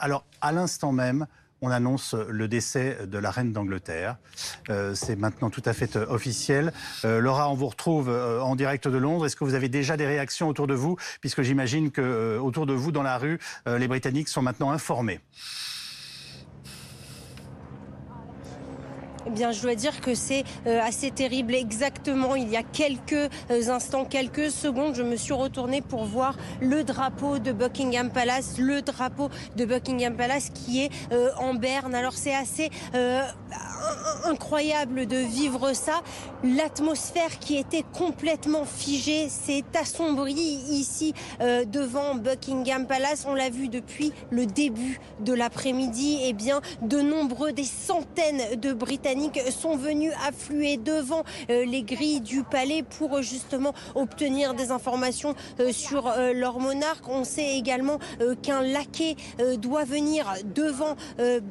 alors, à l'instant même, on annonce le décès de la reine d'Angleterre. Euh, c'est maintenant tout à fait euh, officiel. Euh, Laura, on vous retrouve en direct de Londres. Est-ce que vous avez déjà des réactions autour de vous? Puisque j'imagine que autour de vous, dans la rue, les Britanniques sont maintenant informés. Eh bien, je dois dire que c'est euh, assez terrible. Exactement, il y a quelques euh, instants, quelques secondes, je me suis retournée pour voir le drapeau de Buckingham Palace, le drapeau de Buckingham Palace qui est euh, en berne. Alors, c'est assez incroyable de vivre ça. L'atmosphère qui était complètement figée s'est assombrie ici devant Buckingham Palace. On l'a vu depuis le début de l'après-midi. Eh bien, de nombreux, des centaines de Britanniques sont venus affluer devant euh, les grilles du palais pour euh, justement obtenir des informations euh, sur leur monarque. On sait également qu'un laquais doit venir devant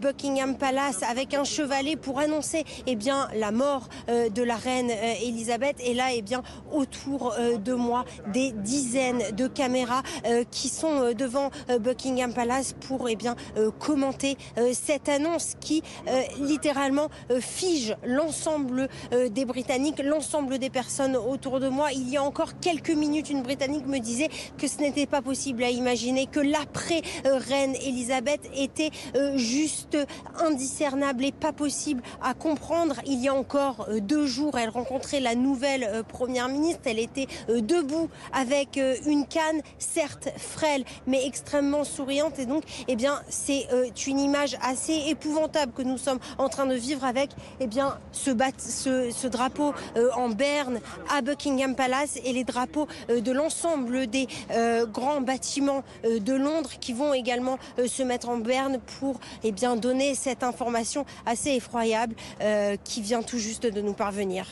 Buckingham Palace avec un chevalet pour annoncer eh bien, la mort de la reine Elisabeth. Et là, eh bien, autour de moi, des dizaines de caméras qui sont devant Buckingham Palace pour eh bien, commenter cette annonce qui littéralement fige l'ensemble euh, des Britanniques, l'ensemble des personnes autour de moi. Il y a encore quelques minutes, une Britannique me disait que ce n'était pas possible à imaginer, que l'après-reine Elisabeth était euh, juste indiscernable et pas possible à comprendre. Il y a encore euh, deux jours, elle rencontrait la nouvelle première ministre. Elle était debout avec une canne, certes frêle, mais extrêmement souriante. Et donc, eh bien, c'est une image assez épouvantable que nous sommes en train de vivre avec eh bien, ce, drapeau euh, en berne à Buckingham Palace et les drapeaux euh, de l'ensemble des euh, grands bâtiments de Londres qui vont également se mettre en berne pour eh bien, donner cette information assez effroyable qui vient tout juste de nous parvenir.